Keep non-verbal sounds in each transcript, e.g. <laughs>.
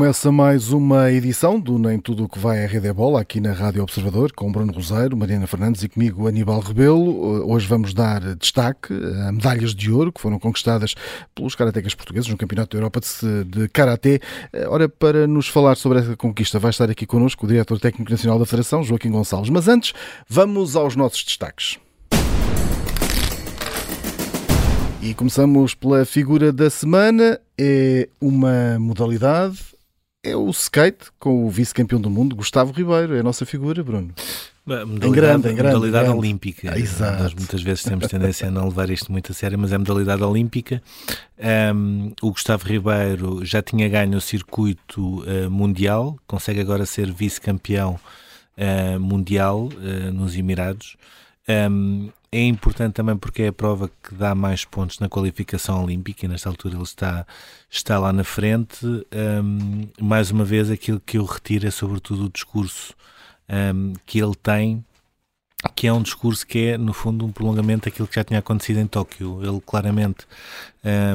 Começa mais uma edição do Nem Tudo o que vai à Rede é Bola, aqui na Rádio Observador, com Bruno Roseiro, Mariana Fernandes e comigo Aníbal Rebelo. Hoje vamos dar destaque a medalhas de ouro que foram conquistadas pelos karatecas portugueses no Campeonato da Europa de, de Karaté. Ora, para nos falar sobre essa conquista, vai estar aqui connosco o Diretor Técnico Nacional da Federação, Joaquim Gonçalves. Mas antes, vamos aos nossos destaques. E começamos pela figura da semana. É uma modalidade é o skate com o vice-campeão do mundo, Gustavo Ribeiro. É a nossa figura, Bruno. Modalidade, em grande, em grande, modalidade grande. olímpica. Ah, exato. Nós muitas vezes temos tendência a não levar isto muito a sério, mas é modalidade olímpica. Um, o Gustavo Ribeiro já tinha ganho o circuito uh, mundial, consegue agora ser vice-campeão uh, mundial uh, nos Emirados. Um, é importante também porque é a prova que dá mais pontos na qualificação olímpica e nesta altura ele está, está lá na frente. Um, mais uma vez, aquilo que eu retiro é sobretudo o discurso um, que ele tem que é um discurso que é, no fundo, um prolongamento daquilo que já tinha acontecido em Tóquio. Ele, claramente,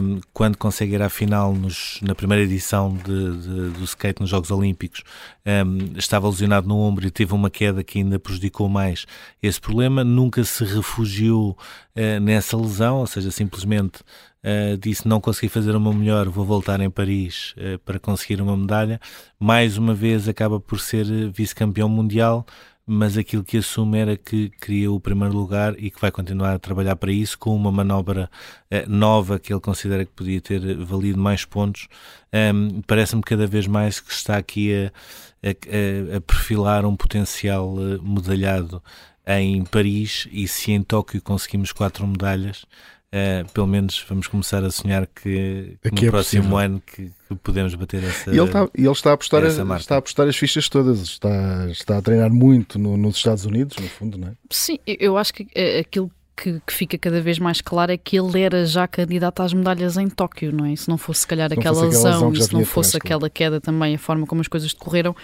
um, quando consegue ir à final nos, na primeira edição de, de, do skate nos Jogos Olímpicos, um, estava lesionado no ombro e teve uma queda que ainda prejudicou mais esse problema. Nunca se refugiou uh, nessa lesão, ou seja, simplesmente Uh, disse não consegui fazer uma melhor, vou voltar em Paris uh, para conseguir uma medalha. Mais uma vez acaba por ser vice-campeão mundial, mas aquilo que assume era que queria o primeiro lugar e que vai continuar a trabalhar para isso com uma manobra uh, nova que ele considera que podia ter valido mais pontos. Um, Parece-me cada vez mais que está aqui a, a, a perfilar um potencial uh, medalhado em Paris e se em Tóquio conseguimos quatro medalhas, Uh, pelo menos vamos começar a sonhar que, que no é próximo possível. ano que, que, podemos bater essa e ele está, ele está a apostar a, está a apostar as fichas todas está, está a treinar muito no, nos Estados Unidos no fundo não é? Sim, eu acho que eh, aquilo que, que, fica cada vez mais claro é que ele era já candidato às medalhas em Tóquio, não é? Se não fosse, se calhar, se aquela lesão, se não fosse aquela queda também, a forma como as coisas decorreram,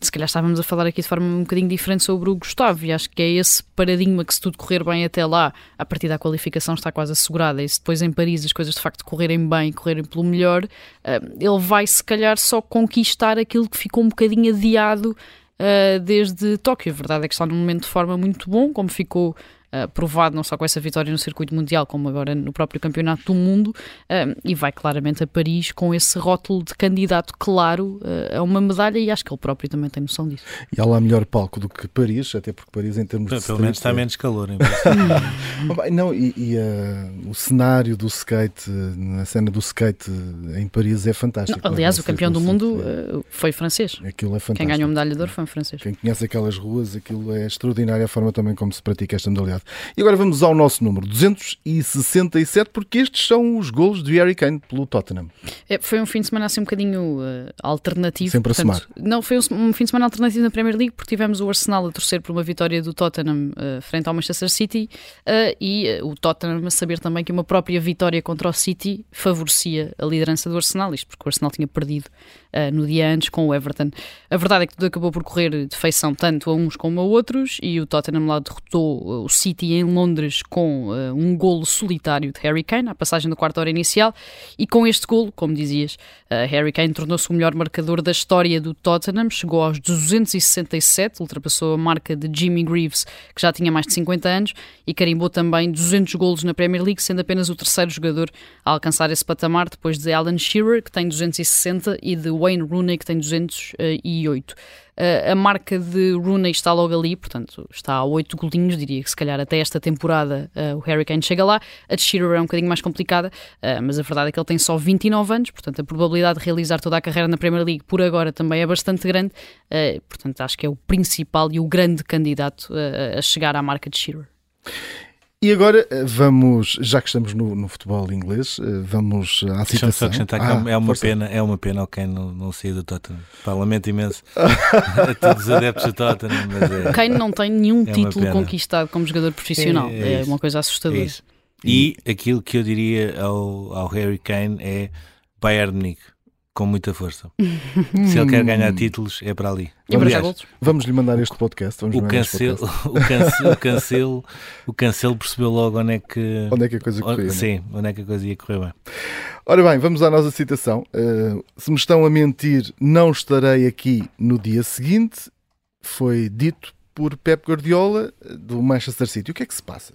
se calhar estávamos a falar aqui de forma um bocadinho diferente sobre o Gustavo, e acho que é esse paradigma que, se tudo correr bem até lá, a partir da qualificação está quase assegurada, e se depois em Paris as coisas de facto correrem bem, correrem pelo melhor, eh, ele vai, se calhar, só conquistar aquilo que ficou um bocadinho adiado uh, desde Tóquio. A verdade é que está num momento de forma muito bom, como ficou Uh, provado não só com essa vitória no circuito mundial, como agora no próprio campeonato do mundo, uh, e vai claramente a Paris com esse rótulo de candidato claro uh, a uma medalha, e acho que ele próprio também tem noção disso. E há lá melhor palco do que Paris, até porque Paris, em termos Pelo de. Pelo menos está menos calor. <laughs> não, e, e o cenário do skate, na cena do skate em Paris é fantástico. Não, aliás, o campeão do mundo foi francês. Aquilo é fantástico. Quem ganhou a medalha de ouro foi um francês. Quem conhece aquelas ruas, aquilo é extraordinária a forma também como se pratica esta modalidade. E agora vamos ao nosso número 267, porque estes são os golos de Harry Kane pelo Tottenham. É, foi um fim de semana assim um bocadinho uh, alternativo. Sempre portanto, a somar. Não, foi um, um, fim de semana alternativo na Premier League, porque tivemos o Arsenal a torcer por uma vitória do Tottenham uh, frente ao Manchester City uh, e o Tottenham a saber também que uma própria vitória contra o City favorecia a liderança do Arsenal, isto porque o Arsenal tinha perdido no dia antes com o Everton. A verdade é que tudo acabou por correr de feição tanto a uns como a outros e o Tottenham lá derrotou o City em Londres com uh, um golo solitário de Harry Kane, à passagem da quarta hora inicial, e com este golo, como dizias, uh, Harry Kane tornou-se o melhor marcador da história do Tottenham, chegou aos 267, ultrapassou a marca de Jimmy Greaves, que já tinha mais de 50 anos, e carimbou também 200 golos na Premier League, sendo apenas o terceiro jogador a alcançar esse patamar, depois de Alan Shearer, que tem 260, e de Wayne Rooney, que tem 208. A marca de Rooney está logo ali, portanto está a 8 golinhos, diria que se calhar até esta temporada uh, o Harry Kane chega lá. A de Shearer é um bocadinho mais complicada, uh, mas a verdade é que ele tem só 29 anos, portanto a probabilidade de realizar toda a carreira na Premier League por agora também é bastante grande, portanto acho que é o principal e o grande candidato a chegar à marca de Shearer. E agora eh, vamos, já que estamos no, no futebol inglês, eh, vamos à citação. só acrescentar que é ah, é uma pena, é uma pena quem não, não sair do Tottenham. Pá, lamento imenso <laughs> a todos os adeptos do Tottenham. Mas é, quem não tem nenhum é título conquistado como jogador profissional. É, é, é uma coisa assustadora. E aquilo que eu diria ao, ao Harry Kane é Bayern Munique com muita força. Se ele quer ganhar títulos, é para ali. Aliás, vamos lhe mandar este podcast. o, cancelo, podcast. o, cancelo, o, cancelo, <laughs> o cancelo percebeu logo onde é que, onde é que a coisa corria. Sim, onde é que a coisa ia correr bem. Ora bem, vamos à nossa citação. Uh, se me estão a mentir, não estarei aqui no dia seguinte. Foi dito por Pep Guardiola do Manchester City. O que é que se passa?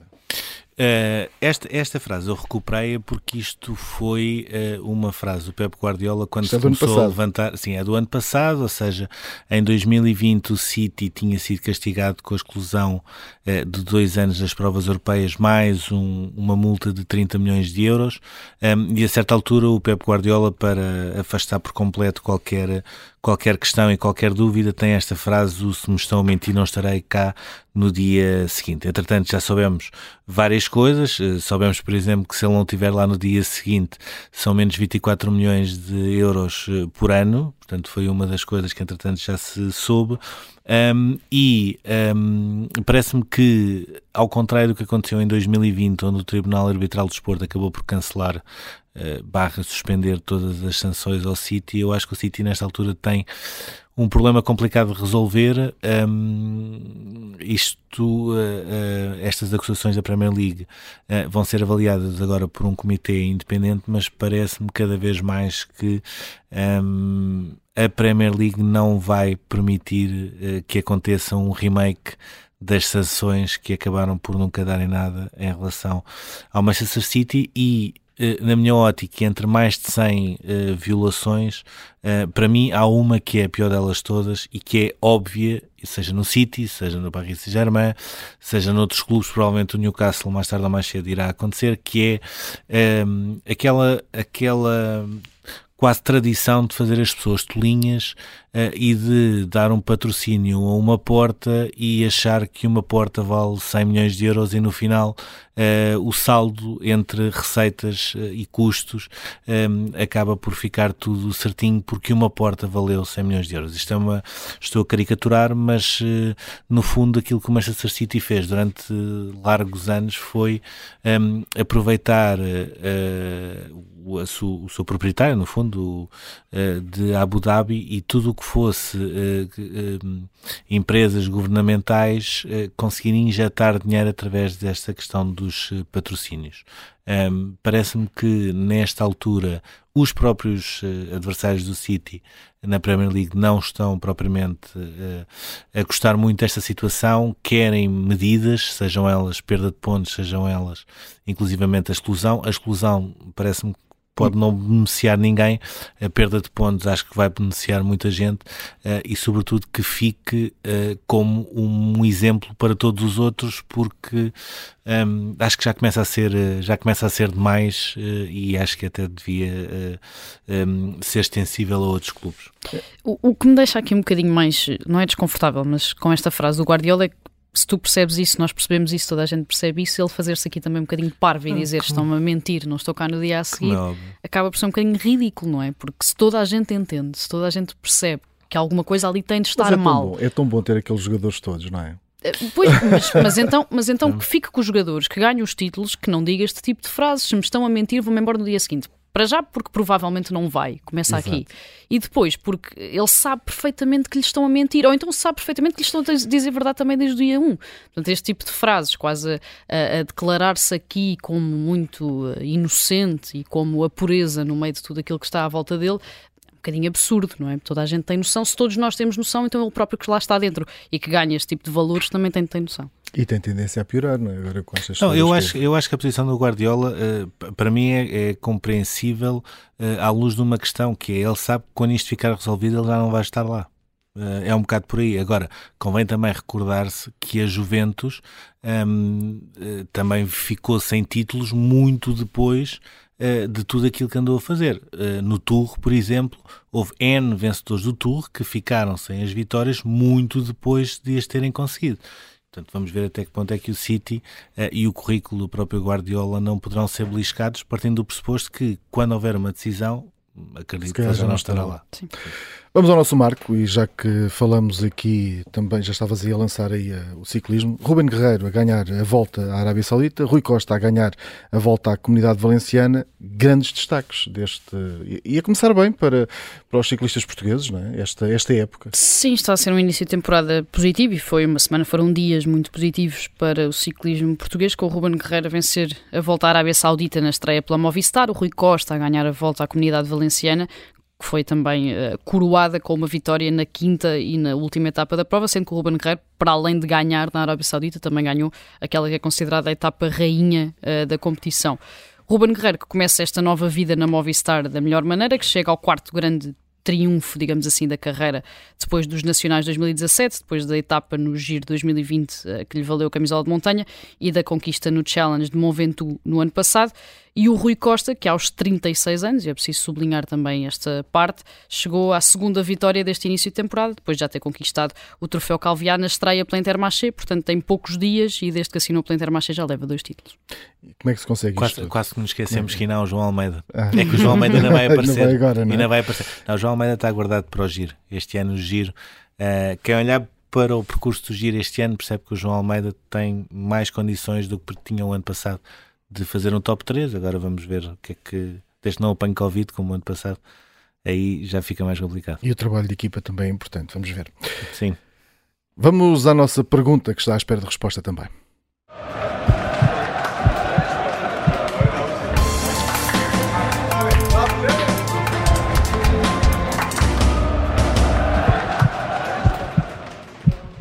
Uh, esta, esta frase eu recuperei porque isto foi uh, uma frase do Pep Guardiola quando isto se é começou a levantar. Sim, é do ano passado, ou seja, em 2020 o City tinha sido castigado com a exclusão uh, de dois anos das provas europeias, mais um, uma multa de 30 milhões de euros. Um, e a certa altura o Pep Guardiola, para afastar por completo qualquer qualquer questão e qualquer dúvida, tem esta frase: o se me estão a mentir, não estarei cá no dia seguinte. Entretanto, já soubemos várias coisas. Eh, soubemos, por exemplo, que se ele não estiver lá no dia seguinte, são menos 24 milhões de euros eh, por ano. Portanto, foi uma das coisas que, entretanto, já se soube. Um, e um, parece-me que, ao contrário do que aconteceu em 2020, onde o Tribunal Arbitral do Desporto acabou por cancelar uh, barra suspender todas as sanções ao City, eu acho que o City nesta altura tem um problema complicado de resolver. Um, isto, uh, uh, estas acusações da Premier League uh, vão ser avaliadas agora por um comitê independente, mas parece-me cada vez mais que um, a Premier League não vai permitir que aconteça um remake das sanções que acabaram por nunca darem nada em relação ao Manchester City e na minha ótica, entre mais de 100 uh, eh, violações, uh, para mim há uma que é a pior delas todas e que é óbvia, seja no City, seja no Paris Saint-Germain, seja noutros clubes, provavelmente o Newcastle mais tarde ou mais cedo irá acontecer, que é um, aquela, aquela quase tradição de fazer as pessoas tolinhas e de dar um patrocínio a uma porta e achar que uma porta vale 100 milhões de euros e no final uh, o saldo entre receitas uh, e custos acaba por ficar tudo certinho porque uma porta valeu 100 milhões de euros. Isto é uma. Estou a caricaturar, mas no fundo aquilo que o Manchester City fez durante largos anos foi aproveitar o, o, seu proprietário, no fundo, de Abu Dhabi e tudo o que fosse uh, empresas governamentais conseguir injetar dinheiro através desta questão dos patrocínios. Um, Parece-me que nesta altura os próprios uh, adversários do City na Premier League não estão propriamente uh, a gostar muito desta situação, querem medidas, sejam elas perda de pontos, sejam elas inclusivamente a exclusão. A exclusão parece-me pode não beneficiar ninguém, a perda de pontos acho que vai beneficiar muita gente uh, e sobretudo que fique uh, como um exemplo para todos os outros porque um, ehm, acho que já começa a ser eh, já começa a ser demais uh, e acho que até devia um, ser extensível a outros clubes. O, o, que me deixa aqui um bocadinho mais, não é desconfortável, mas com esta frase do Guardiola é que se tu percebes isso, nós percebemos isso, toda a gente percebe isso, ele fazer-se aqui também um bocadinho parvo e dizer estão-me a mentir, não estou cá no dia a seguir, acaba por ser um bocadinho ridículo, não é? Porque se toda a gente entende, se toda a gente percebe que alguma coisa ali tem de estar é mal. Bom, é tão bom ter aqueles jogadores todos, não é? Eh, pois, mas, mas, então, mas então <laughs> que fique com os jogadores, que ganhem os títulos, que não diga este tipo de frases. Se me estão a mentir, vou-me embora no dia seguinte. Para já, porque provavelmente não vai, começa Exato. aqui. E depois, porque ele sabe perfeitamente que lhe estão a mentir, ou então sabe perfeitamente que lhe estão a dizer verdade também desde o dia 1. Portanto, este tipo de frases, quase a, a declarar-se aqui como muito eh, inocente e como a pureza no meio de tudo aquilo que está à volta dele, é um bocadinho absurdo, não é? Toda a gente tem noção, se todos nós temos noção, então ele próprio que lá está dentro e que ganha este tipo de valores também tem de ter noção. E tem tendência a piorar, não é? Agora com estas não, eu acho, eu acho que a posição do Guardiola, uh, para mim, é, é compreensível uh, à luz de uma questão que é, ele sabe que quando isto ficar resolvido ele já não vai estar lá. Uh, é um bocado por aí. Agora, convém também recordar-se que a Juventus um, ehm, também ficou sem títulos muito depois de tudo aquilo que andou a fazer. no Tour, por exemplo, houve N vencedores do Tour que ficaram sem as vitórias muito depois de as terem conseguido. Portanto, vamos ver até que ponto é que o City uh, e o currículo do próprio Guardiola não poderão ser beliscados, partindo do pressuposto que, quando houver uma decisão, acredito que já não estará lá. Sim. Vamos ao nosso marco e já que falamos aqui também, já estavas aí a lançar aí uh, o ciclismo, Ruben Guerreiro a ganhar a volta à Arábia Saudita, Rui Costa a ganhar a volta à Comunidade Valenciana, grandes destaques deste... E a começar bem para, para os ciclistas portugueses, não é? esta, esta época. Sim, está a ser um início de temporada positivo e foi uma semana, foram dias muito positivos para o ciclismo português, com o Ruben Guerreiro a vencer a volta à Arábia Saudita na estreia pela Movistar, o Rui Costa a ganhar a volta à Comunidade Valenciana, que foi também uh, coroada com uma vitória na quinta e na última etapa da prova, sendo que o Ruben Guerreiro, para além de ganhar na Arábia Saudita, também ganhou aquela que é considerada a etapa rainha uh, da competição. Ruben Guerreiro, que começa esta nova vida na Movistar da melhor maneira, que chega ao quarto grande triunfo, digamos assim, da carreira depois dos Nacionais 2017, depois da etapa no Giro 2020 eh, que lhe valeu a camisola de montanha e da conquista no Challenge de Mont Ventoux no ano passado. E o Rui Costa, que aos 36 anos, e é preciso sublinhar também esta parte, chegou à segunda vitória deste início de temporada, depois de já ter conquistado o troféu Calviá na estreia pela Intermarché, portanto tem poucos dias e desde que assinou pela Intermarché já leva dois títulos. Como é que se consegue quase, isto? Quase que nos esquecemos é? que ainda há o João Almeida. Ah. É que o João Almeida ainda vai aparecer. <laughs> ainda vai agora, não é? Ainda vai aparecer. Não, o João Almeida está guardado para o Giro. Este ano o Giro. Uh, quem olhar para o percurso do Giro este ano percebe que o João Almeida tem mais condições do que tinha o ano passado de fazer um top 3. Agora vamos ver o que é que, desde não apanho Covid, como o ano passado, aí já fica mais complicado. E o trabalho de equipa também é importante, vamos ver. Sim. Vamos à nossa pergunta que está à espera de resposta também.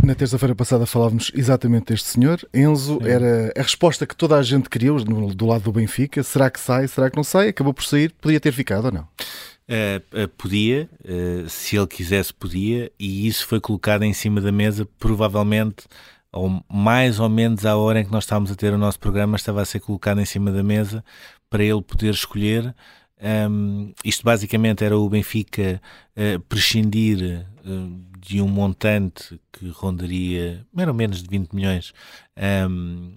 Na terça-feira passada falávamos exatamente deste senhor. Enzo Sim. era a resposta que toda a gente queria do lado do Benfica. Será que sai? Será que não sai? Acabou por sair. Podia ter ficado ou não? Uh, uh, podia, uh, se ele quisesse, podia, e isso foi colocado em cima da mesa, provavelmente, ou mais ou menos à hora em que nós estávamos a ter o nosso programa, estava a ser colocado em cima da mesa para ele poder escolher. Um, isto basicamente era o Benfica prescindir de um montante que rondaria mais ou menos de 20 milhões um,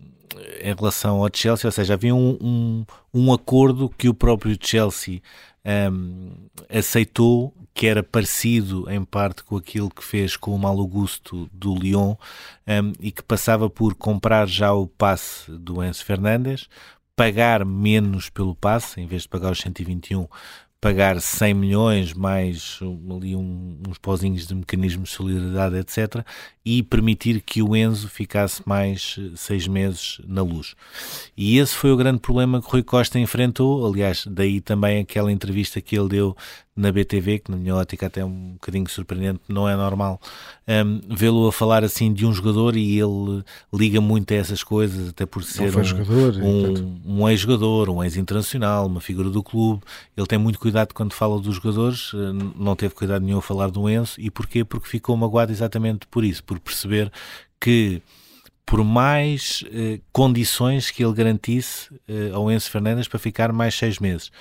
em relação ao Chelsea, ou seja, havia um, um, um acordo que o próprio Chelsea aceitou que era parecido em parte com aquilo que fez com o Malo Gusto do Lyon e que passava por comprar já o passe do Enzo Fernandes, pagar menos pelo passe, em vez de pagar os 121, pagar 100 milhões mais ali um, uns pozinhos de mecanismos de solidariedade, etc., e permitir que o Enzo ficasse mais eh, seis meses na luz. E esse foi o grande problema que Rui Costa enfrentou, aliás, daí também aquela entrevista que ele deu na BTV, que na minha ótica até é um bocadinho surpreendente, não é normal um, vê-lo a falar assim de um jogador e ele liga muito a essas coisas, até por ser um, jogador, um, um ex-jogador, um ex-internacional, uma figura do clube. Ele tem muito cuidado quando fala dos jogadores, eh, não teve cuidado nenhum a falar do Enzo. E porquê? Porque ficou magoado exatamente por isso, por perceber que por mais eh, condições que ele garantisse eh, ao Enzo Fernandes para ficar mais seis meses,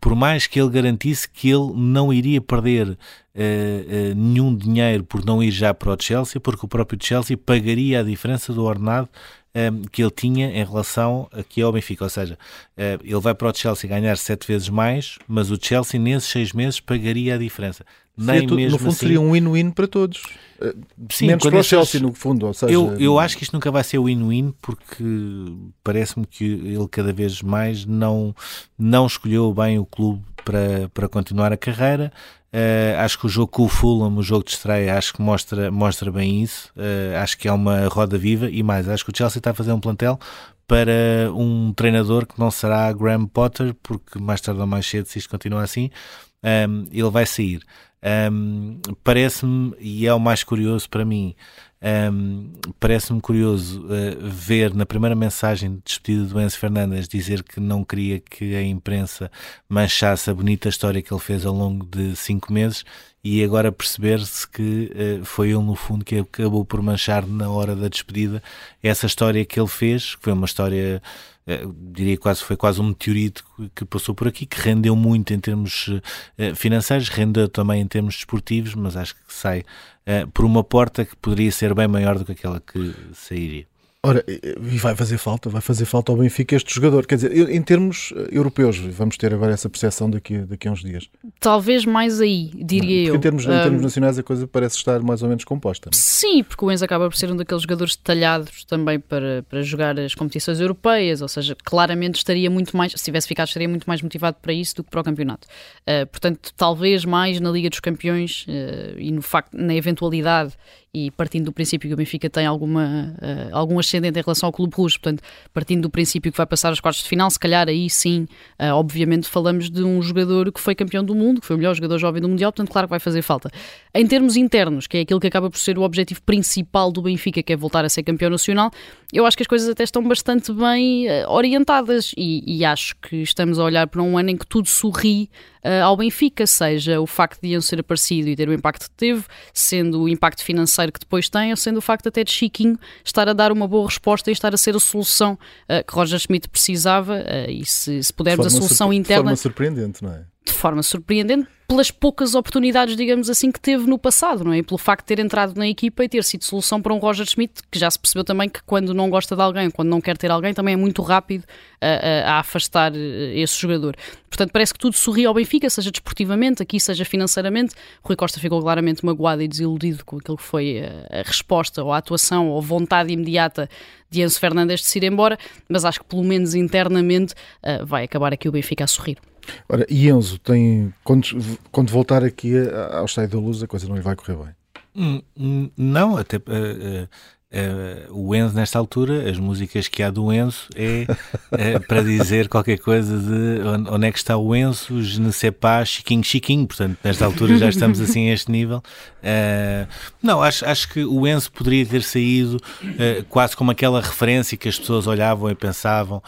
por mais que ele garantisse que ele não iria perder eh, eh nenhum dinheiro por não ir já para o Chelsea, porque o próprio Chelsea pagaria a diferença do ordenado eh, que ele tinha em relação aqui ao Benfica, ou seja, eh, ele vai para o Chelsea ganhar sete vezes mais, mas o Chelsea nesses seis meses pagaria a diferença. Nem mesmo no fundo assim, seria um win-win para todos. Sim, Menos para o Chelsea, no fundo. Seja... eu, eu acho que isto nunca vai ser win-win porque parece-me que ele cada vez mais não, não escolheu bem o clube para, para continuar a carreira. Uh, acho que o jogo com o Fulham, o jogo de estreia, acho que mostra, mostra bem isso. Uh, acho que é uma roda viva e mais, acho que o Chelsea está a fazer um plantel para um treinador que não será Graham Potter, porque mais tarde ou mais cedo, se isto continuar assim, um, ehm, ele vai sair. Um, Parece-me, e é o mais curioso para mim, um, Parece-me curioso uh, ver na primeira mensagem de despedida do Enzo Fernandes dizer que não queria que a imprensa manchasse a bonita história que ele fez ao longo de cinco meses e agora perceber-se que uh, foi ele, no fundo, que acabou por manchar na hora da despedida essa história que ele fez, que foi uma história diria quase foi quase um meteorito que passou por aqui, que rendeu muito em termos uh, financeiros, rendeu também em termos desportivos, mas acho que sai por uma porta que poderia ser bem maior do que aquela que sairia. Ora, e vai fazer falta, vai fazer falta ao Benfica este jogador. Quer dizer, em termos eh, europeus, vamos ter agora essa percepção daqui, daqui a uns dias. Talvez mais aí, diria eu. Em termos, um, em termos nacionais a coisa parece estar mais ou menos composta. Não? É? Sim, porque o Enzo acaba por ser um daqueles jogadores detalhados também para, para jogar as competições europeias, ou seja, claramente estaria muito mais, se tivesse ficado, estaria muito mais motivado para isso do que para o campeonato. Uh, portanto, talvez mais na Liga dos Campeões uh, e no facto, na eventualidade e partindo do princípio que o Benfica tem alguma, uh, algum ascendente em relação ao Clube Rouge, portanto, partindo do princípio que vai passar aos quartos de final, se calhar aí sim, uh, obviamente falamos de um jogador que foi campeão do mundo, que foi o melhor jogador jovem do Mundial, portanto, claro que vai fazer falta. Em termos internos, que é aquilo que acaba por ser o objetivo principal do Benfica, que é voltar a ser campeão nacional, eu acho que as coisas até estão bastante bem uh, orientadas e, e acho que estamos a olhar para um ano em que tudo sorri uh, ao Benfica, seja o facto de Ian ser aparecido e ter o impacto que teve, sendo o impacto financeiro que depois tem, ou sendo o facto até de Chiquinho estar a dar uma boa resposta e estar a ser a solução uh, que Roger Schmidt precisava uh, e se, se pudermos a solução interna... De forma surpreendente, não é? De forma surpreendente, pelas poucas oportunidades, digamos assim, que teve no passado, não é? E pelo facto de ter entrado na equipa e ter sido solução para um Roger Schmidt, que já se percebeu também que quando não gosta de alguém, quando não quer ter alguém, também é muito rápido a, a, a afastar eh, esse jogador. Portanto, parece que tudo sorri ao Benfica, seja desportivamente, aqui seja financeiramente. Rui Costa ficou claramente magoado e desiludido com aquilo que foi a, a resposta ou a atuação ou vontade imediata de Enzo Fernandes de se ir embora, mas acho que pelo menos internamente vai acabar aqui o Benfica a sorrir. Ora, e Enzo, tem, quando, quando voltar aqui ao Estádio da Luz, a coisa não lhe vai correr bem? Hum, hum, não, até uh, o Enzo, nesta altura, as músicas que há do Enzo é uh, para dizer qualquer coisa de onde é que está o Enzo, je ne sais pas, chiquinho, chiquinho. Portanto, nesta altura já estamos assim a este nível. Uh, não, acho, acho que o Enzo poderia ter saído quase como aquela referência que as pessoas olhavam e pensavam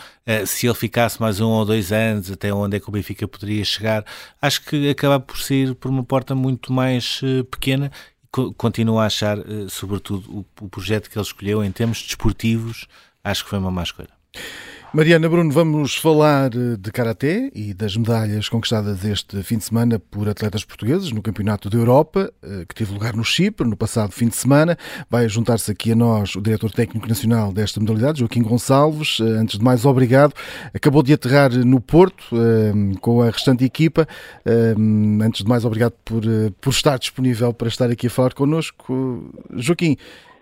se ele ficasse mais um ou dois anos, até onde é que o Benfica poderia chegar. Acho que acaba por sair por uma porta muito mais pequena continuo a achar, eh, sobretudo, o, projeto que ele escolheu em termos desportivos, acho que foi uma má escolha. Mariana Bruno, vamos falar eh, de Karaté e das medalhas conquistadas este fim de semana por atletas portugueses no Campeonato da Europa, eh, que teve lugar no Chipre no passado fim de semana. Vai juntar-se aqui a nós o Diretor Técnico Nacional desta modalidade, Joaquim Gonçalves. Eh, antes de mais, obrigado. Acabou de aterrar no Porto com a restante equipa. Antes de mais, obrigado por, por estar disponível para estar aqui a falar connosco. Joaquim,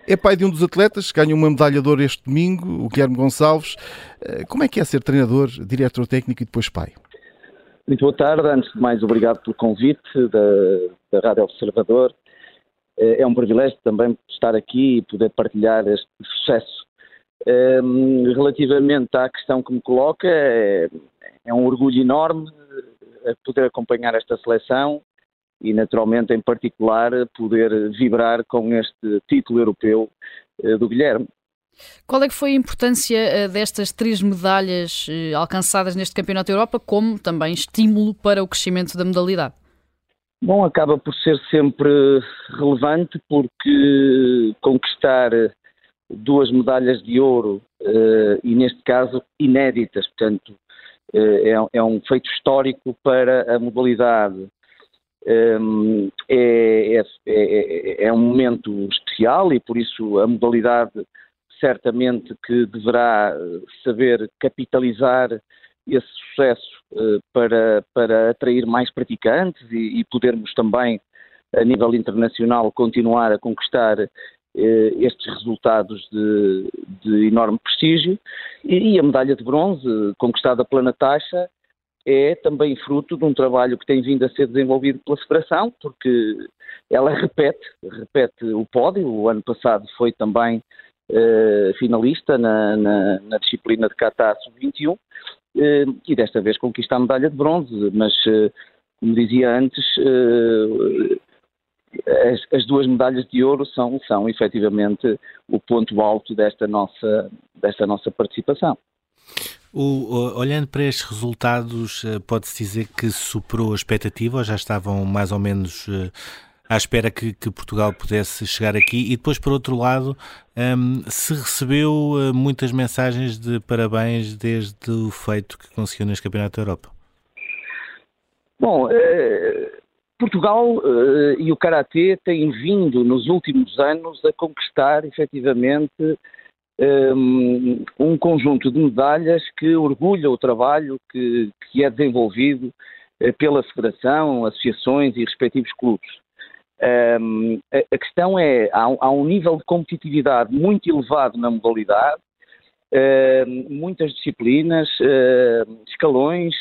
é pai de um dos atletas, ganha uma medalha de ouro este domingo, o Guilherme Gonçalves. Eh, como é que é ser treinador, diretor técnico e depois pai? Muito boa tarde. Antes de mais, obrigado pelo convite da, da Rádio Observador. Eh, é um privilégio também estar aqui e poder partilhar este sucesso. Ehm, relativamente à questão que me coloca, é, é um orgulho enorme eh, poder acompanhar esta seleção e, naturalmente, em particular, poder vibrar com este título europeu eh, do Guilherme. Qual é que foi a importância eh, destas três medalhas eh, alcançadas neste Campeonato da Europa, como também estímulo para o crescimento da modalidade? Bom, acaba por ser sempre relevante porque conquistar duas medalhas de ouro e, neste caso, inéditas, portanto, é um feito histórico para a modalidade é, é, é, é, um momento especial e por isso a modalidade certamente que deverá saber capitalizar esse sucesso uh, para, para atrair mais praticantes e, e, podermos também, a nível internacional, continuar a conquistar uh, estes resultados de, de enorme prestígio. E, e, a medalha de bronze, conquistada pela Natasha, é também fruto de um trabalho que tem vindo a ser desenvolvido pela Federação, porque ela repete, repete o pódio. O ano passado foi também uh, finalista na, na, na, disciplina de Kata Sub-21 uh, e desta vez conquista a medalha de bronze, mas, uh, como dizia antes, as, as, duas medalhas de ouro são, são efetivamente o ponto alto desta nossa, desta nossa participação. O, olhando para estes resultados, eh, pode-se dizer que superou a expectativa ou já estavam mais ou menos uh, à espera que, que, Portugal pudesse chegar aqui? E depois, por outro lado, um, se recebeu uh, muitas mensagens de parabéns desde o feito que conseguiu neste Campeonato da Europa? Bom, Portugal e o Karatê têm vindo nos últimos anos a conquistar efetivamente um, um conjunto de medalhas que orgulha o trabalho que, que é desenvolvido uh, pela Federação, associações e respectivos clubes. Um, a, a, questão é, há, há, um nível de competitividade muito elevado na modalidade, uh, muitas disciplinas, uh, escalões,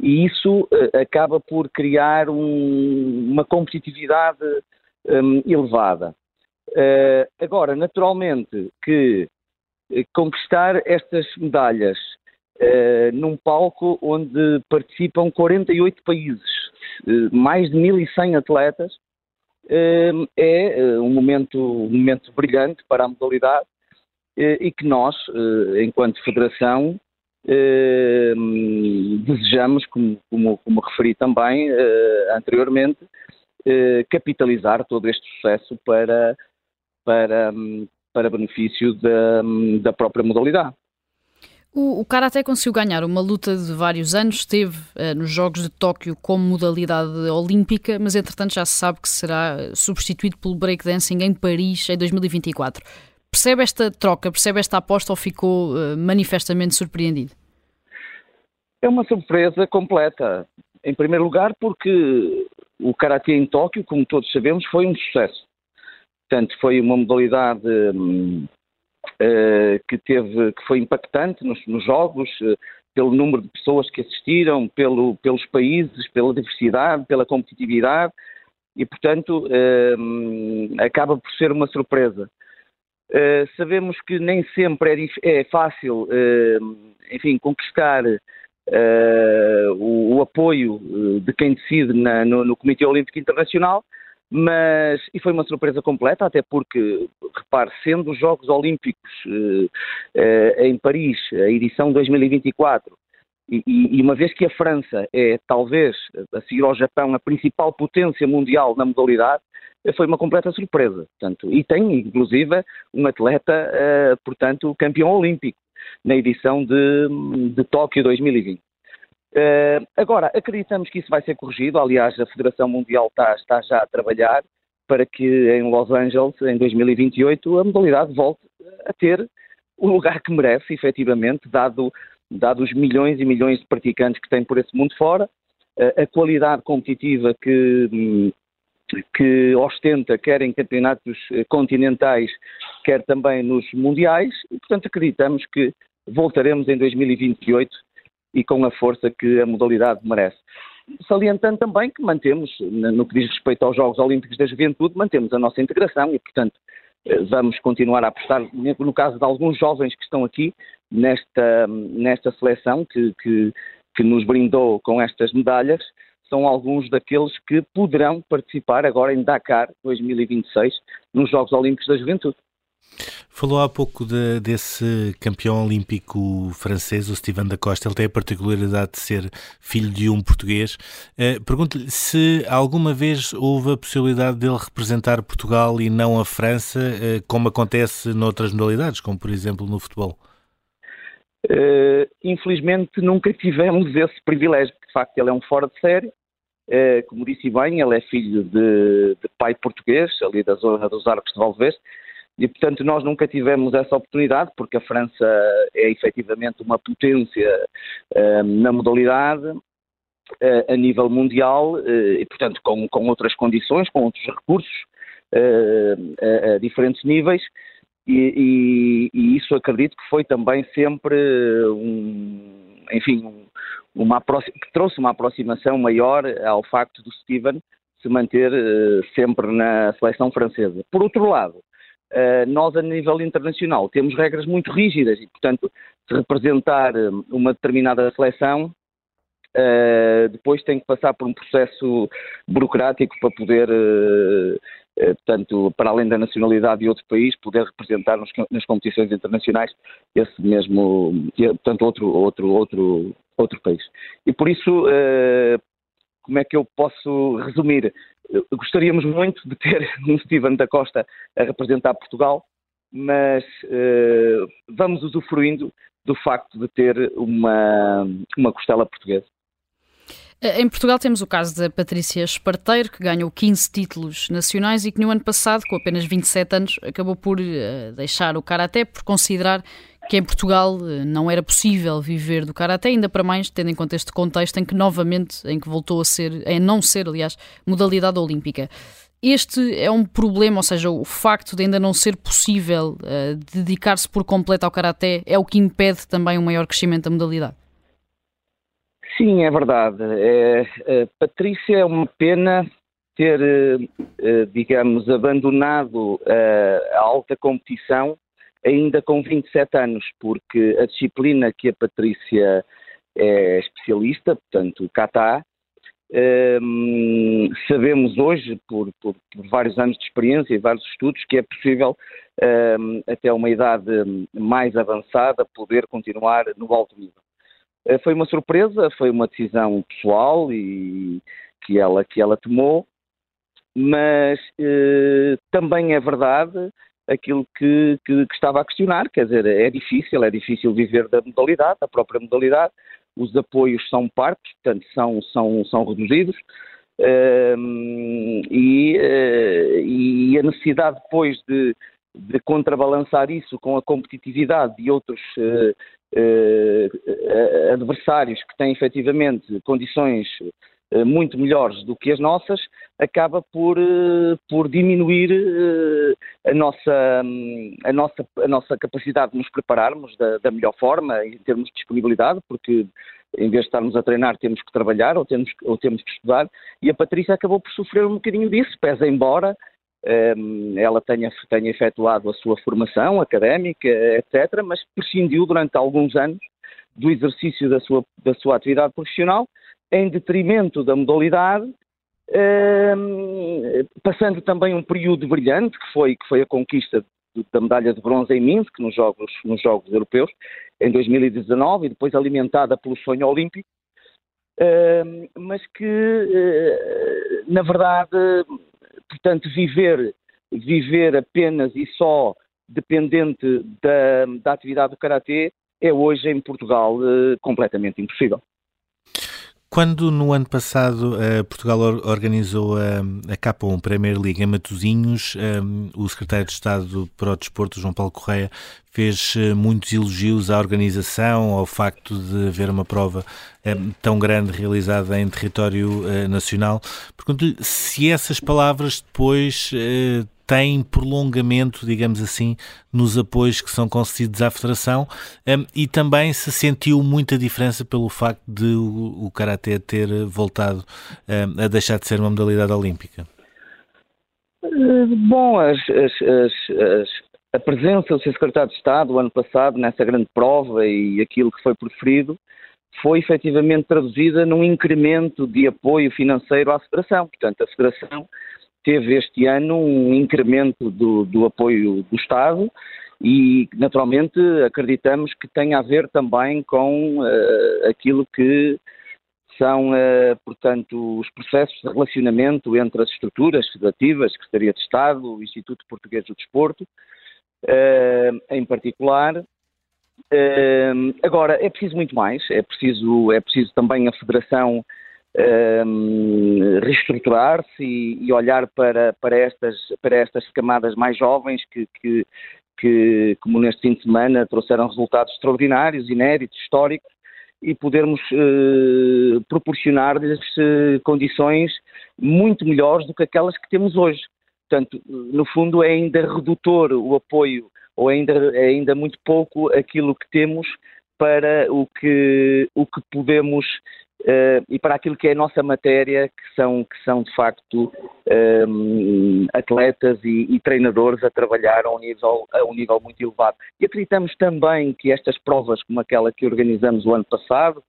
e isso acaba por criar um, uma competitividade um, elevada. Agora, naturalmente que conquistar estas medalhas num palco onde participam 48 países, mais de 1.100 atletas, é eh, um momento, um momento brilhante para a modalidade eh, e que nós, eh, enquanto federação, desejamos, como, como, como referi também anteriormente, capitalizar todo este sucesso para, para, para benefício da, da própria modalidade. O, o Karaté conseguiu ganhar uma luta de vários anos, esteve uh, nos Jogos de Tóquio como modalidade olímpica, mas entretanto já se sabe que será substituído pelo breakdancing em Paris em 2024. Percebe esta troca, percebe esta aposta ou ficou uh, manifestamente surpreendido? É uma surpresa completa. Em primeiro lugar, porque o Karaté em Tóquio, como todos sabemos, foi um sucesso. Portanto, foi uma modalidade hum, eh, que teve, que foi impactante nos, nos jogos, uh, pelo número de pessoas que assistiram, pelo, pelos países, pela diversidade, pela competitividade e, portanto, uh, acaba por ser uma surpresa. sabemos que nem sempre é, é fácil, enfim, conquistar o, o, apoio de quem decide na, no, no Comitê Olímpico Internacional, mas e foi uma surpresa completa, até porque, repare, sendo os Jogos Olímpicos eh, eh, em Paris, a edição 2024, e, e, uma vez que a França é talvez, a seguir ao Japão, a principal potência mundial na modalidade, foi uma completa surpresa. Portanto, e tem, inclusive, um atleta, eh, portanto, campeão olímpico na edição de, de Tóquio 2020. Uh, agora, acreditamos que isso vai ser corrigido. Aliás, a Federação Mundial está, está, já a trabalhar para que em Los Angeles, em 2028, a modalidade volte a ter o lugar que merece, efetivamente, dado, dado os milhões e milhões de praticantes que tem por esse mundo fora, uh, a qualidade competitiva que, que ostenta, quer em campeonatos eh, continentais, quer também nos mundiais, e, portanto, acreditamos que voltaremos em 2028 e com a força que a modalidade merece. Salientando também que mantemos, no que diz respeito aos Jogos Olímpicos da Juventude, mantemos a nossa integração e, portanto, eh, vamos continuar a apostar, no caso de alguns jovens que estão aqui, nesta, nesta seleção que, que, que nos brindou com estas medalhas, são alguns daqueles que poderão participar agora em Dakar 2026 nos Jogos Olímpicos da Juventude. Falou há pouco de, desse campeão olímpico francês, o Steven da Costa. Ele tem a particularidade de ser filho de um português. Uh, Pergunto-lhe se alguma vez houve a possibilidade dele representar Portugal e não a França, uh, como acontece noutras modalidades, como por exemplo no futebol. Uh, infelizmente nunca tivemos esse privilégio. De facto, ele é um fora de série. como disse bem, ele é filho de, de pai português, ali da zona dos Arcos de Valverde e, portanto, nós nunca tivemos essa oportunidade, porque a França é efetivamente uma potência uh, na modalidade uh, a nível mundial uh, e, portanto, com, com outras condições, com outros recursos a, a, diferentes níveis. E, e, e, isso acredito que foi também sempre um, enfim, um, uma que trouxe uma aproximação maior ao facto do Steven se manter sempre na seleção francesa. Por outro lado, eh, nós, a nível internacional, temos regras muito rígidas e, portanto, se representar eh, uma determinada seleção, uh, depois tem que passar por um processo burocrático para poder, portanto, para além da nacionalidade de outro país, poder representar nas competições internacionais esse mesmo, portanto, outro, outro, outro, outro país. E por isso, como é que eu posso resumir? Gostaríamos muito de ter <laughs> um Steven da Costa a representar Portugal, mas uh, vamos usufruindo do facto de ter uma, uma costela portuguesa. Em Portugal temos o caso da Patrícia Esparteiro, que ganhou 15 títulos nacionais e que no ano passado, com apenas 27 anos, acabou por uh, deixar o Karaté por considerar que em Portugal uh, não era possível viver do Karaté, ainda para mais tendo em conta este contexto em que novamente, em que voltou a ser, a não ser, aliás, modalidade olímpica. Este é um problema, ou seja, o facto de ainda não ser possível uh, dedicar-se por completo ao Karaté é o que impede também um maior crescimento da modalidade. Sim, é verdade. É, é, Patrícia, é uma pena ter, é, digamos, abandonado a alta competição ainda com 27 anos, porque a disciplina que a Patrícia é especialista, portanto, o kata, um, sabemos hoje, por, por, por, vários anos de experiência e vários estudos, que é possível, um, até uma idade mais avançada, poder continuar no alto nível. Eh, foi uma surpresa, foi uma decisão pessoal e que ela, que ela tomou, mas eh, também é verdade aquilo que, que, que, estava a questionar, quer dizer, é difícil, é difícil viver da modalidade, da própria modalidade, os apoios são parcos, portanto são, são, são reduzidos, ehm, e, uh, e, a necessidade depois de, de contrabalançar isso com a competitividade de outros uh, uh, adversários que têm efetivamente condições uh, muito melhores do que as nossas, acaba por, por diminuir a, nossa, um, a, nossa, a nossa capacidade de nos prepararmos da, da melhor forma, em termos de disponibilidade, porque em vez de estarmos a treinar, temos que trabalhar ou temos, ou temos que estudar, e a Patrícia acabou por sofrer um bocadinho disso, pesa embora ela tenha, tenha efetuado a sua formação académica, etc., mas prescindiu durante alguns anos do exercício da sua, da sua atividade profissional em detrimento da modalidade, passando também um período brilhante, que foi, que foi a conquista da medalha de bronze em Minsk, nos Jogos, nos Jogos Europeus, em 2019, e depois alimentada pelo sonho olímpico, mas que, eh, na verdade, portanto, viver, viver apenas e só dependente da, da atividade do Karatê é hoje em Portugal uh, completamente impossível. Quando no ano passado uh, Portugal organizou a, a K1 Premier League em Matosinhos, um, o secretário de Estado para o Desporto, João Paulo Correia, fez uh, muitos elogios à organização, ao facto de haver uma prova um, tão grande realizada em território uh, nacional. Pergunto-lhe se essas palavras depois tem prolongamento, digamos assim, nos apoios que são concedidos à Federação um, e também se sentiu muita diferença pelo facto de o, o ter voltado um, a deixar de ser uma modalidade olímpica? Eh, bom, as, as, as, a presença do seu secretário de Estado o ano passado nessa grande prova e aquilo que foi proferido foi efetivamente traduzida num incremento de apoio financeiro à Federação. Portanto, a Federação teve este ano um incremento do, do apoio do Estado e, naturalmente, acreditamos que tem a ver também com uh, aquilo que são, uh, portanto, os processos de relacionamento entre as estruturas federativas, Secretaria de Estado, o Instituto Português do Desporto, uh, em particular. agora, é preciso muito mais, é preciso, é preciso também a Federação um, reestruturar-se e, e, olhar para, para, estas, para estas camadas mais jovens que, que, que, como neste fim de semana, trouxeram resultados extraordinários, inéditos, históricos, e podermos uh, proporcionar-lhes uh, condições muito melhores do que aquelas que temos hoje. Portanto, no fundo, é ainda redutor o apoio, ou ainda, é ainda muito pouco aquilo que temos para o que, o que podemos Uh, e para aquilo que é a nossa matéria, que são, que são de facto um, ehm, atletas e, e, treinadores a trabalhar a um, nível, a um nível muito elevado. E acreditamos também que estas provas, como aquela que organizamos o ano passado,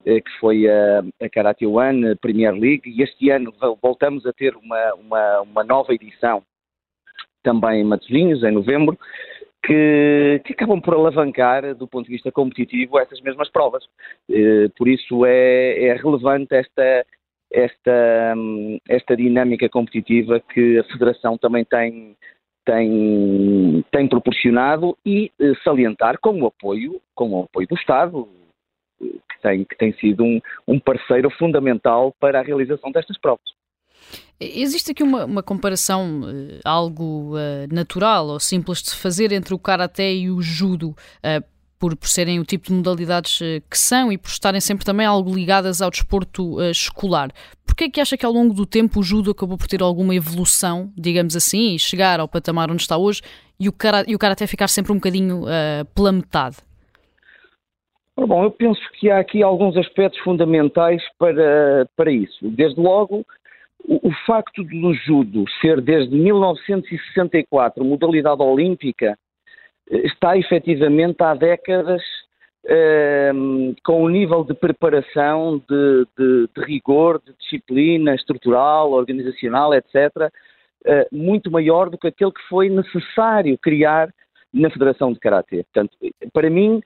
uh, que foi a, a Karate One Premier League, e este ano voltamos a ter uma, uma, uma nova edição também em Matosinhos, em novembro, que, que, acabam por alavancar, do ponto de vista competitivo, essas mesmas provas. Eh, por isso é, é relevante esta, esta, esta dinâmica competitiva que a Federação também tem, tem, tem proporcionado e eh, salientar com o apoio, com o apoio do Estado, que tem, que tem sido um, um parceiro fundamental para a realização destas provas. Existe aqui uma, uma comparação uh, algo uh, natural ou simples de se fazer entre o karaté e o judo, uh, por, por serem o tipo de modalidades que são e por estarem sempre também algo ligadas ao desporto escolar. Porquê é que acha que ao longo do tempo o judo acabou por ter alguma evolução, digamos assim, e chegar ao patamar onde está hoje e o, cara, e o karaté ficar sempre um bocadinho pela metade? Bom, eu penso que há aqui alguns aspectos fundamentais para, para isso. Desde logo, o, facto do judo ser desde 1964 modalidade olímpica eh, está efetivamente há décadas eh, com um nível de preparação, de, de, de, rigor, de disciplina estrutural, organizacional, etc., eh, muito maior do que aquele que foi necessário criar na Federação de Karatê. Portanto, para mim,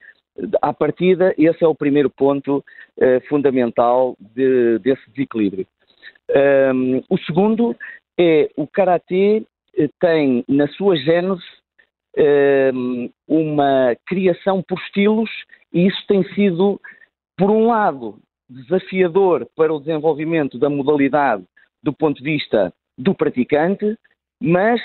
à partida, esse é o primeiro ponto eh, fundamental de, desse desequilíbrio. Um, o segundo é o Karatê eh, tem na sua gênese um, uma criação por estilos e isso tem sido, por um lado, desafiador para o desenvolvimento da modalidade do ponto de vista do praticante, mas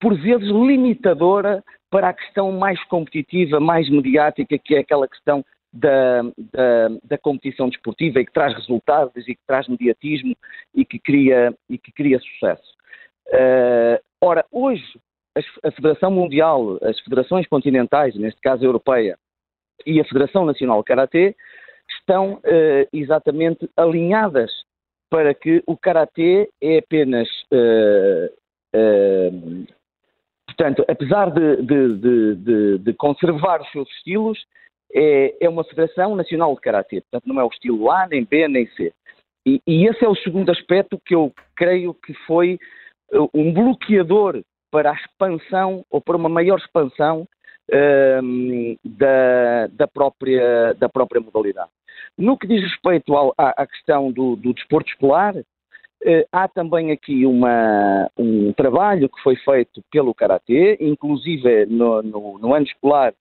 por vezes limitadora para a questão mais competitiva, mais mediática, que é aquela questão da, da, da, competição desportiva e que traz resultados e que traz mediatismo e que cria, e que cria sucesso. Uh, ora, hoje a Federação Mundial, as federações continentais, neste caso a europeia, e a Federação Nacional de Karatê, estão uh, exatamente alinhadas para que o Karatê é apenas uh, Portanto, apesar de, de, de, de, conservar os seus estilos, é, é, uma Federação Nacional de Karatê. Portanto, não é o estilo A, nem B, nem C. E, e, esse é o segundo aspecto que eu creio que foi uh, um bloqueador para a expansão ou para uma maior expansão uh, da, da, própria, da própria modalidade. No que diz respeito ao, à, à, questão do, do desporto escolar, eh, há também aqui uma, um trabalho que foi feito pelo Karatê, inclusive no, no, no ano escolar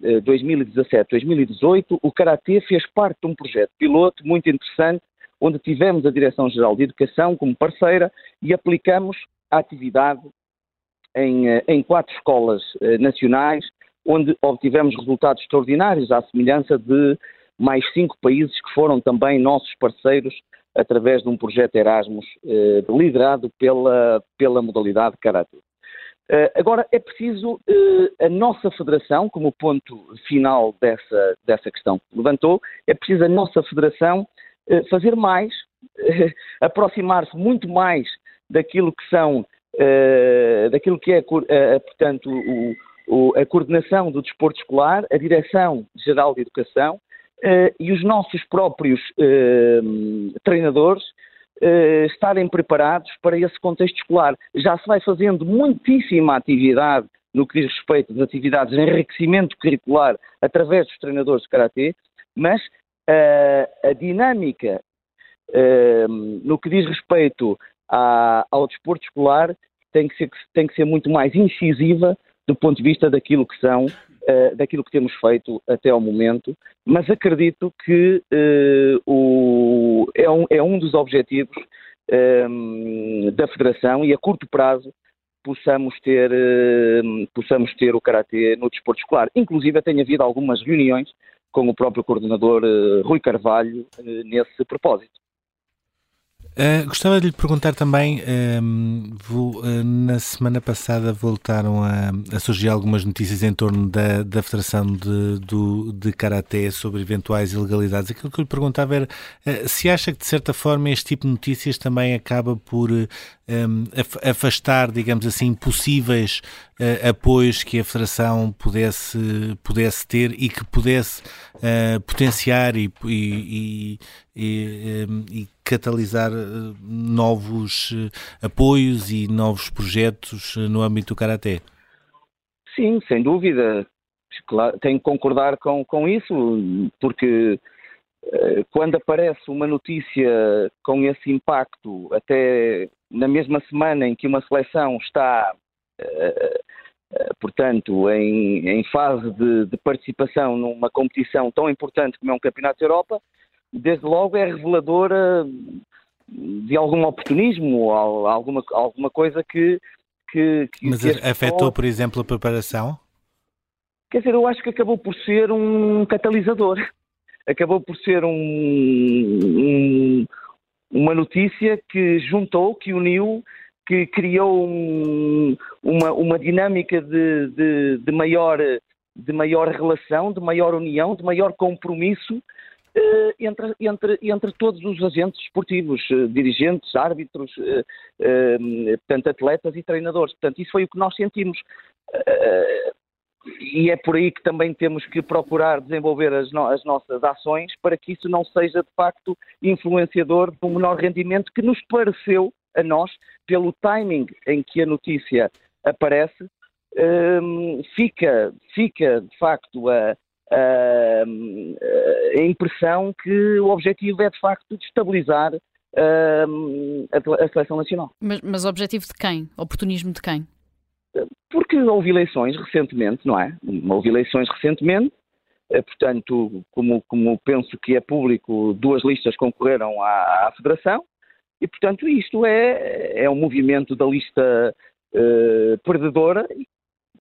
2017-2018, eh, o Karatê fez parte de um projeto piloto muito interessante, onde tivemos a Direção-Geral de Educação como parceira e aplicamos a atividade em, eh, em quatro escolas nacionais, onde obtivemos resultados extraordinários, à semelhança de mais cinco países que foram também nossos parceiros através de um projeto Erasmus eh, liderado pela, pela modalidade Karate. Uh, agora, é preciso uh, a nossa federação, como ponto final dessa, dessa questão que levantou, é preciso a nossa federação uh, fazer mais, <laughs> aproximar-se muito mais daquilo que são, daquilo que é, portanto, o, o, a coordenação do desporto escolar, a Direção-Geral de Educação, e os nossos próprios treinadores uh, estarem preparados para esse contexto escolar. Já se vai fazendo muitíssima atividade no que diz respeito às atividades de enriquecimento curricular através dos treinadores de Karatê, mas a dinâmica no que diz respeito à, ao desporto escolar tem que, ser, tem que ser muito mais incisiva do ponto de vista daquilo que são uh, daquilo que temos feito até ao momento, mas acredito que uh, o, é, um, é um dos objetivos um, ehm, da Federação e a curto prazo possamos ter, uh, possamos ter o Karatê no desporto escolar. Inclusive tem havido algumas reuniões com o próprio coordenador Rui Carvalho nesse propósito. Uh, gostava de lhe perguntar também, uh, vou, uh, na semana passada voltaram a, a, surgir algumas notícias em torno da, da Federação de, do, de Karaté sobre eventuais ilegalidades. Aquilo que eu lhe perguntava era eh, se acha que, de certa forma, este tipo de notícias também acaba por um, afastar, digamos assim, possíveis uh, apoios que a Federação pudesse, pudesse ter e que pudesse uh, potenciar e, e, e, e catalisar uh, novos apoios e novos projetos no âmbito do Karaté? Sim, sem dúvida. Claro, tenho que concordar com, com isso, porque quando aparece uma notícia com esse impacto, até na mesma semana em que uma seleção está, uh, portanto, em, em fase de, de, participação numa competição tão importante como é um Campeonato da Europa, desde logo é reveladora de algum oportunismo ou alguma, alguma coisa que. que, que Mas afetou, por exemplo, a preparação? Quer dizer, eu acho que acabou por ser um catalisador. Acabou por ser um, um, uma notícia que juntou, que uniu, que criou um, uma, uma dinâmica de, de, de, maior, de maior relação, de maior união, de maior compromisso eh, entre, entre, entre todos os agentes esportivos, eh, dirigentes, árbitros, eh, portanto, atletas e treinadores. Portanto, isso foi o que nós sentimos. E é por aí que também temos que procurar desenvolver as, no as nossas ações para que isso não seja, de facto, influenciador um menor rendimento que nos pareceu, a nós, pelo timing em que a notícia aparece, fica, fica, de facto, a, a, a impressão que o objetivo é de facto destabilizar uh, a, a, seleção nacional. Mas, mas objetivo de quem? Oportunismo de quem? Porque houve eleições recentemente, não é? Houve eleições recentemente, eh, portanto, como, como penso que é público, duas listas concorreram à, à Federação, e portanto isto é, é um movimento da lista uh, perdedora,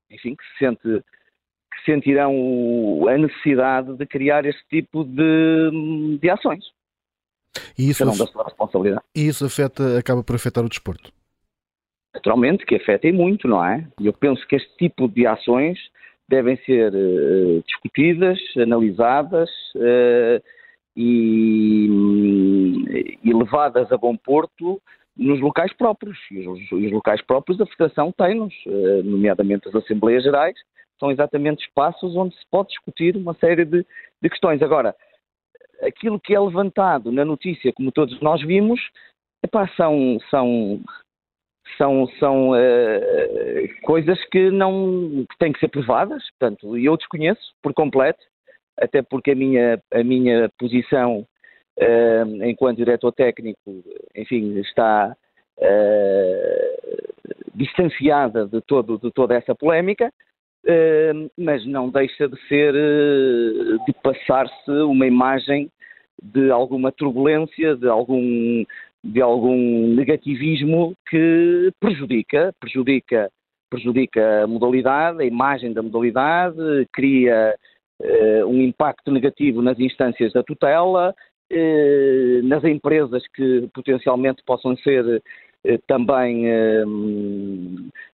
enfim, que se sente sentirão a necessidade de criar este tipo de, de ações. E isso. E isso afeta, acaba por afetar o desporto? Naturalmente que afeta e muito, não é? Eu penso que este tipo de ações devem ser uh, discutidas, analisadas uh, e, e, levadas a bom porto nos locais próprios. E os, os locais próprios a Federação tem-nos, uh, nomeadamente as Assembleias Gerais, são exatamente espaços onde se pode discutir uma série de, de questões. Agora, aquilo que é levantado na notícia, como todos nós vimos, epá, são, são, são, são uh, coisas que não que têm que ser provadas, portanto, eu desconheço por completo, até porque a minha, a minha posição uh, enquanto diretor técnico, enfim, está uh, distanciada de, todo, de toda essa polémica, mas não deixa de ser, de passar-se uma imagem de alguma turbulência, de algum, de algum negativismo que prejudica, prejudica, prejudica a modalidade, a imagem da modalidade, cria uh, um impacto negativo nas instâncias da tutela, uh, nas empresas que potencialmente possam ser uh, também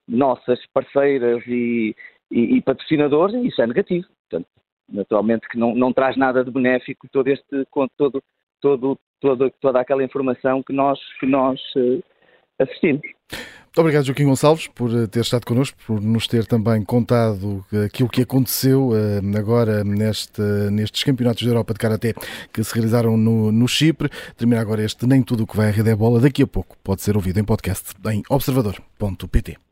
nossas parceiras e, e, e patrocinadores, e isso é negativo. Portanto, naturalmente que não, não traz nada de benéfico todo este, todo, todo, todo, toda aquela informação que nós, que nós uh, assistimos. Muito obrigado, Joaquim Gonçalves, por eh, ter estado connosco, por nos ter também contado aquilo que aconteceu agora neste, nestes campeonatos da Europa de Karaté que se realizaram no, no Chipre. Termina agora este Nem Tudo o que vai à rede é bola. Daqui a pouco pode ser ouvido em podcast em observador.pt.